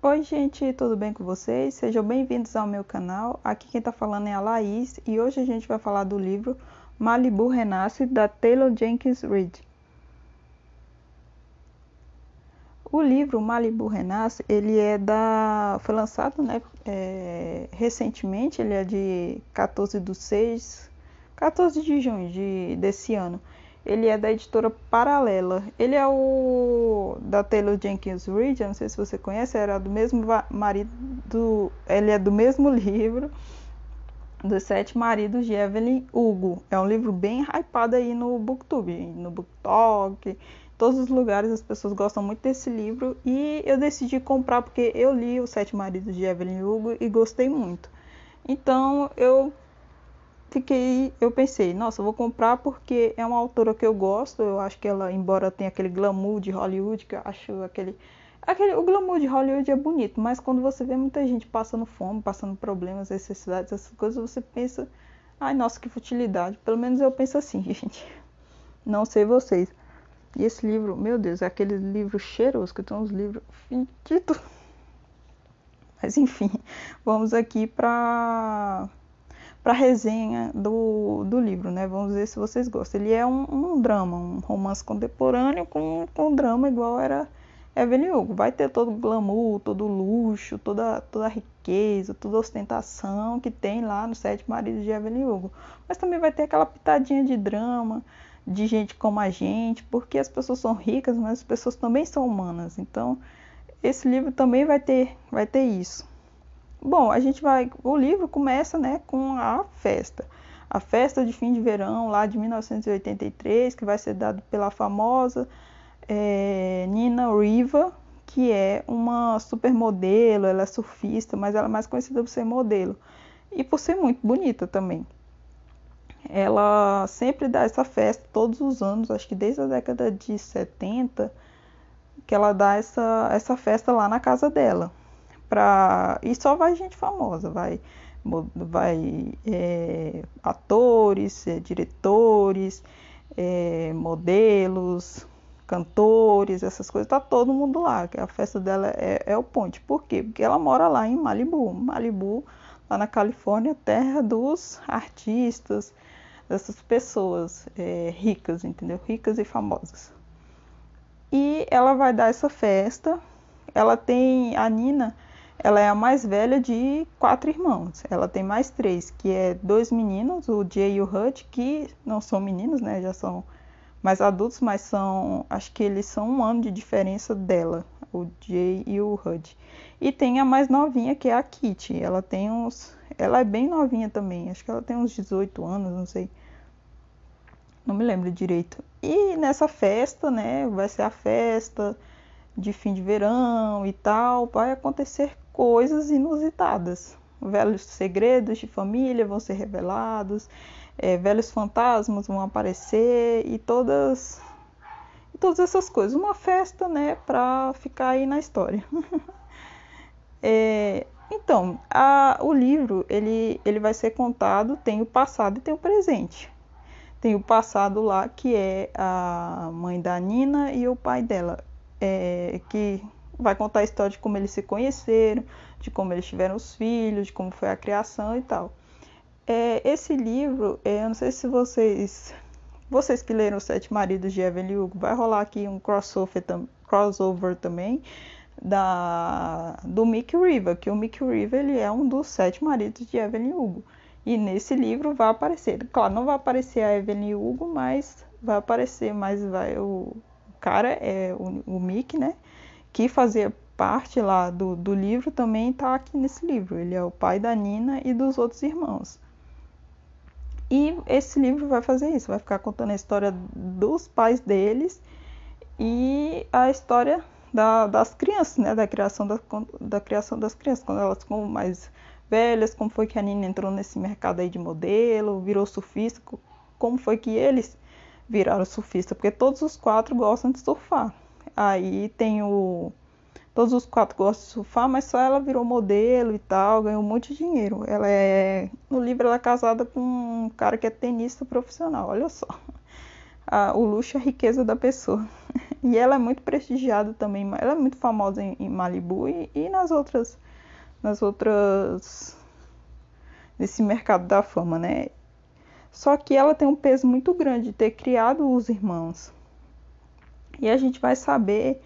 Oi, gente, tudo bem com vocês? Sejam bem-vindos ao meu canal. Aqui quem está falando é a Laís e hoje a gente vai falar do livro Malibu Renasce da Taylor Jenkins Reid. O livro Malibu Renasce, ele é da foi lançado, né, é, recentemente, ele é de 14 de 6, 14 de junho de, desse ano. Ele é da editora Paralela. Ele é o da Taylor Jenkins Reid, não sei se você conhece, era do mesmo marido, do, ele é do mesmo livro dos Sete Maridos de Evelyn Hugo. É um livro bem hypado aí no Booktube, no BookTok, todos os lugares as pessoas gostam muito desse livro e eu decidi comprar porque eu li os Sete Maridos de Evelyn Hugo e gostei muito. Então eu fiquei, eu pensei, nossa, eu vou comprar porque é uma autora que eu gosto. Eu acho que ela, embora tenha aquele glamour de Hollywood, que eu acho aquele, aquele, o glamour de Hollywood é bonito, mas quando você vê muita gente passando fome, passando problemas, necessidades, essas coisas, você pensa, ai, nossa, que futilidade. Pelo menos eu penso assim, gente. Não sei vocês. E esse livro, meu Deus, é aquele livro cheiroso que tem uns livros fedidos. Mas enfim, vamos aqui para para resenha do, do livro, né? Vamos ver se vocês gostam. Ele é um, um drama, um romance contemporâneo com, com drama igual era Evelyn Hugo. Vai ter todo o glamour, todo o luxo, toda, toda a riqueza, toda a ostentação que tem lá no Sete Maridos de Evelyn Hugo. Mas também vai ter aquela pitadinha de drama, de gente como a gente, porque as pessoas são ricas, mas as pessoas também são humanas. Então, esse livro também vai ter, vai ter isso. Bom, a gente vai. O livro começa né, com a festa. A festa de fim de verão, lá de 1983, que vai ser dada pela famosa é, Nina Riva, que é uma supermodelo, ela é surfista, mas ela é mais conhecida por ser modelo. E por ser muito bonita também. Ela sempre dá essa festa todos os anos, acho que desde a década de 70, que ela dá essa, essa festa lá na casa dela para e só vai gente famosa, vai vai é, atores, é, diretores, é, modelos, cantores, essas coisas, tá todo mundo lá. A festa dela é, é o ponte. Por quê? Porque ela mora lá em Malibu, Malibu, lá na Califórnia, terra dos artistas, dessas pessoas é, ricas, entendeu? Ricas e famosas. E ela vai dar essa festa. Ela tem a Nina ela é a mais velha de quatro irmãos. Ela tem mais três, que é dois meninos, o Jay e o Hud, que não são meninos, né? Já são mais adultos, mas são, acho que eles são um ano de diferença dela, o Jay e o Hud. E tem a mais novinha, que é a Kitty. Ela tem uns, ela é bem novinha também. Acho que ela tem uns 18 anos, não sei. Não me lembro direito. E nessa festa, né, vai ser a festa de fim de verão e tal, vai acontecer coisas inusitadas. Velhos segredos de família vão ser revelados, é, velhos fantasmas vão aparecer e todas todas essas coisas. Uma festa, né, para ficar aí na história. é, então, a, o livro ele, ele vai ser contado, tem o passado e tem o presente. Tem o passado lá que é a mãe da Nina e o pai dela, é, que vai contar a história de como eles se conheceram, de como eles tiveram os filhos, de como foi a criação e tal. É, esse livro, é, eu não sei se vocês, vocês que leram Os Sete Maridos de Evelyn Hugo, vai rolar aqui um crossover, crossover também da, do Mick River, que o Mick River ele é um dos sete maridos de Evelyn Hugo. E nesse livro vai aparecer, claro, não vai aparecer a Evelyn Hugo, mas vai aparecer, mas vai o, o cara é o, o Mick, né? Que fazia parte lá do, do livro também está aqui nesse livro. Ele é o pai da Nina e dos outros irmãos. E esse livro vai fazer isso, vai ficar contando a história dos pais deles e a história da, das crianças, né? Da criação, da, da criação das crianças, quando elas ficam mais velhas, como foi que a Nina entrou nesse mercado aí de modelo, virou surfista, como foi que eles viraram surfista, porque todos os quatro gostam de surfar. Aí tem o. Todos os quatro gostam de surfar, mas só ela virou modelo e tal, ganhou um monte de dinheiro. Ela é. No livro ela é casada com um cara que é tenista profissional, olha só. o luxo e a riqueza da pessoa. E ela é muito prestigiada também, ela é muito famosa em, em Malibu e, e, nas outras, nas outras, nesse mercado da fama, né? Só que ela tem um peso muito grande de ter criado os irmãos. E a gente vai saber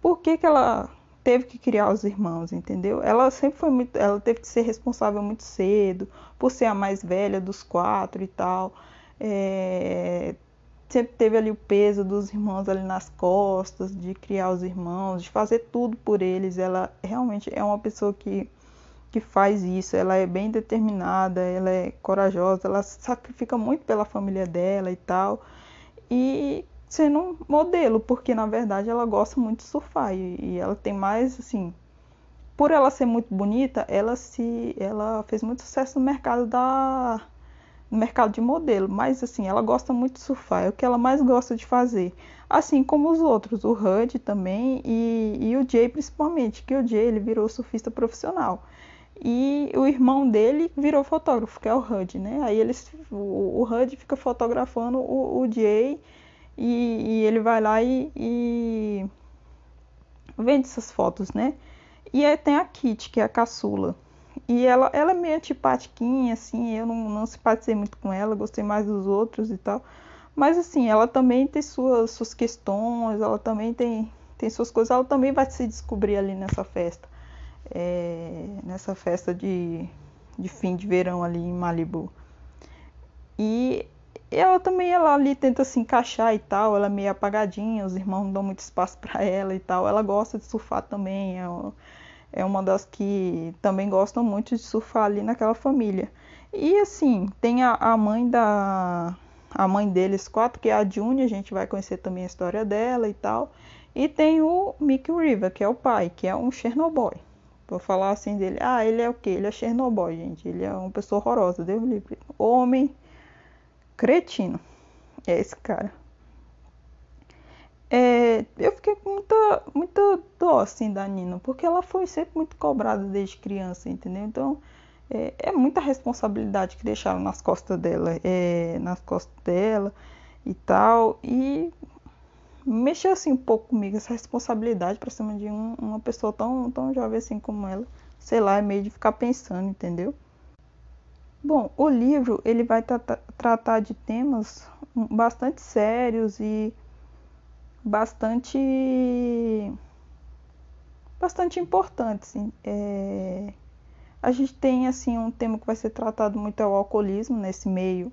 por que, que ela teve que criar os irmãos, entendeu? Ela sempre foi muito, ela teve que ser responsável muito cedo, por ser a mais velha dos quatro e tal. É, sempre teve ali o peso dos irmãos ali nas costas, de criar os irmãos, de fazer tudo por eles. Ela realmente é uma pessoa que, que faz isso, ela é bem determinada, ela é corajosa, ela sacrifica muito pela família dela e tal. E sendo um modelo, porque na verdade ela gosta muito de surfar e, e ela tem mais assim, por ela ser muito bonita, ela se ela fez muito sucesso no mercado da no mercado de modelo, mas assim, ela gosta muito de surfar, é o que ela mais gosta de fazer. Assim como os outros, o Hud também e, e o Jay principalmente, que o Jay ele virou surfista profissional. E o irmão dele virou fotógrafo, que é o Hud, né? Aí eles, o, o Hud fica fotografando o, o Jay e, e, ele vai lá e, e vende essas fotos, né? E aí tem a Kit, que é a caçula. E ela, ela é meio antipatiquinha, assim, eu não, não simpatizei muito com ela, gostei mais dos outros e tal. Mas assim, ela também tem suas, suas questões, ela também tem, tem suas coisas, ela também vai se descobrir ali nessa festa. É, nessa festa de, de fim de verão ali em Malibu. E ela também ela ali tenta se encaixar e tal, ela é meio apagadinha, os irmãos não dão muito espaço para ela e tal. Ela gosta de surfar também, é, é uma das que também gostam muito de surfar ali naquela família. E assim, tem a, a mãe da a mãe deles quatro, que é a June, a gente vai conhecer também a história dela e tal. E tem o Mickey River, que é o pai, que é um Chernobyl. Vou falar assim dele. Ah, ele é o quê? Ele é Chernobyl, gente. Ele é uma pessoa horrorosa, Deus livre. Homem cretino. É esse cara. É, eu fiquei com muita, muita dó assim da Nina, porque ela foi sempre muito cobrada desde criança, entendeu? Então é, é muita responsabilidade que deixaram nas costas dela, é, nas costas dela e tal. E mexeu assim um pouco comigo essa responsabilidade para cima de um, uma pessoa tão, tão jovem assim como ela. Sei lá, é meio de ficar pensando, entendeu? Bom, o livro ele vai tra tratar de temas bastante sérios e bastante bastante importantes. É, a gente tem assim um tema que vai ser tratado muito é o alcoolismo nesse meio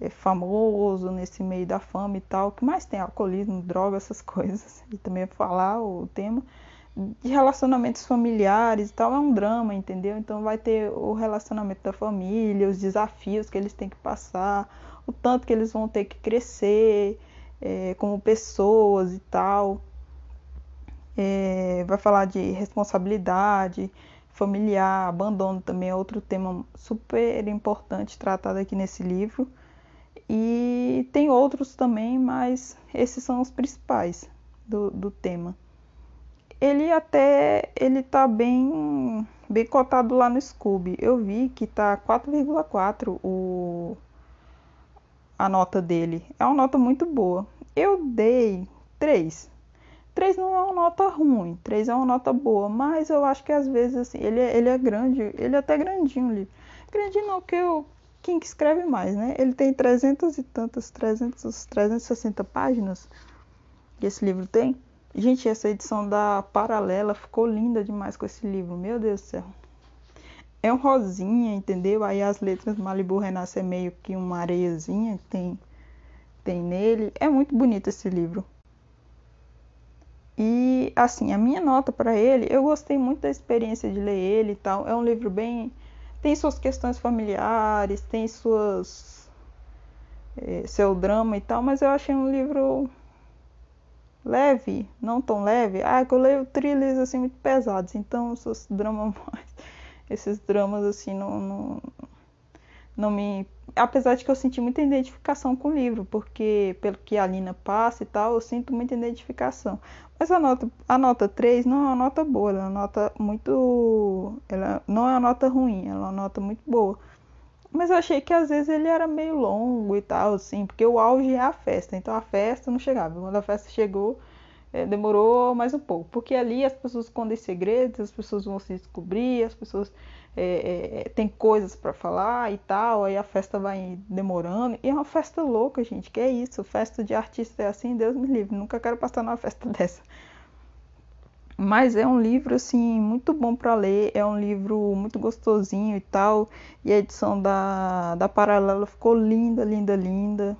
é, famoso, nesse meio da fama e tal. Que mais tem alcoolismo, droga, essas coisas. E também falar o tema de relacionamentos familiares e tal, é um drama, entendeu? Então vai ter o relacionamento da família, os desafios que eles têm que passar, o tanto que eles vão ter que crescer é, como pessoas e tal. É, vai falar de responsabilidade familiar, abandono também é outro tema super importante tratado aqui nesse livro. E tem outros também, mas esses são os principais do, do tema ele até ele tá bem bem cotado lá no Scooby. Eu vi que tá 4,4 o a nota dele. É uma nota muito boa. Eu dei 3. 3 não é uma nota ruim, 3 é uma nota boa, mas eu acho que às vezes assim, ele, é, ele é grande, ele é até grandinho ali. Grandinho não, que eu quem que escreve mais, né? Ele tem 300 e tantas, 300, 360 páginas. que esse livro tem. Gente, essa edição da Paralela ficou linda demais com esse livro, meu Deus do céu. É um rosinha, entendeu? Aí as letras Malibu Renasce é meio que uma areiazinha que tem, tem nele. É muito bonito esse livro. E assim, a minha nota para ele, eu gostei muito da experiência de ler ele e tal. É um livro bem. tem suas questões familiares, tem suas. É, seu drama e tal, mas eu achei um livro leve, não tão leve. Ah, que eu leio thrillers assim muito pesados, então esses dramas mais, esses dramas assim não, não, não me, apesar de que eu senti muita identificação com o livro, porque pelo que a Lina passa e tal, eu sinto muita identificação. Mas a nota, a nota 3 não é uma nota boa, ela é uma nota muito, ela não é uma nota ruim, ela é uma nota muito boa. Mas eu achei que às vezes ele era meio longo e tal, assim, porque o auge é a festa. Então a festa não chegava. Quando a festa chegou, é, demorou mais um pouco. Porque ali as pessoas escondem segredos, as pessoas vão se descobrir, as pessoas é, é, têm coisas para falar e tal. Aí a festa vai demorando. E é uma festa louca, gente. Que é isso? Festa de artista é assim, Deus me livre. Nunca quero passar numa festa dessa. Mas é um livro assim muito bom para ler, é um livro muito gostosinho e tal. E a edição da, da Paralela ficou linda, linda, linda.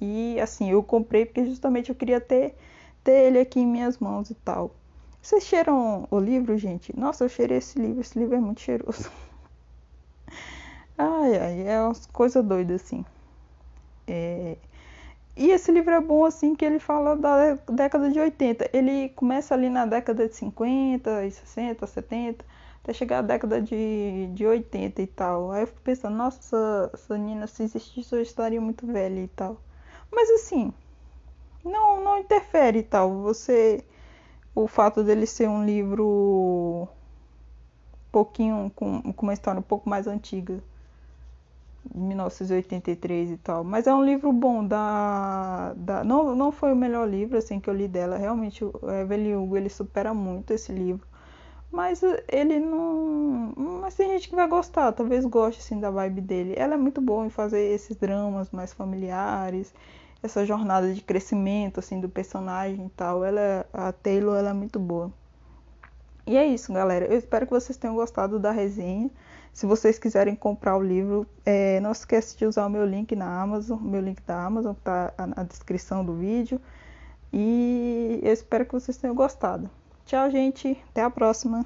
E assim, eu comprei porque justamente eu queria ter, ter ele aqui em minhas mãos e tal. Vocês cheiram o livro, gente? Nossa, eu cheirei esse livro, esse livro é muito cheiroso. Ai, ai, é umas coisas doidas assim. É, e esse livro é bom assim que ele fala da década de 80. Ele começa ali na década de 50, e 60, 70, até chegar à década de, de 80 e tal. Aí eu fico pensando, nossa, essa Nina, se existisse, eu estaria muito velha e tal. Mas assim, não, não interfere e tal. Você. O fato dele ser um livro um pouquinho com, com uma história um pouco mais antiga 1983 e tal. Mas é um livro bom da, da não, não foi o melhor livro assim que eu li dela. Realmente o Evelyn Hugo ele supera muito esse livro. Mas ele não, mas tem gente que vai gostar, talvez goste assim da vibe dele. Ela é muito boa em fazer esses dramas mais familiares, essa jornada de crescimento assim do personagem e tal. Ela a Taylor ela é muito boa. E é isso, galera. Eu espero que vocês tenham gostado da resenha. Se vocês quiserem comprar o livro, é, não esqueça de usar o meu link na Amazon, meu link da Amazon está na descrição do vídeo. E eu espero que vocês tenham gostado. Tchau, gente. Até a próxima.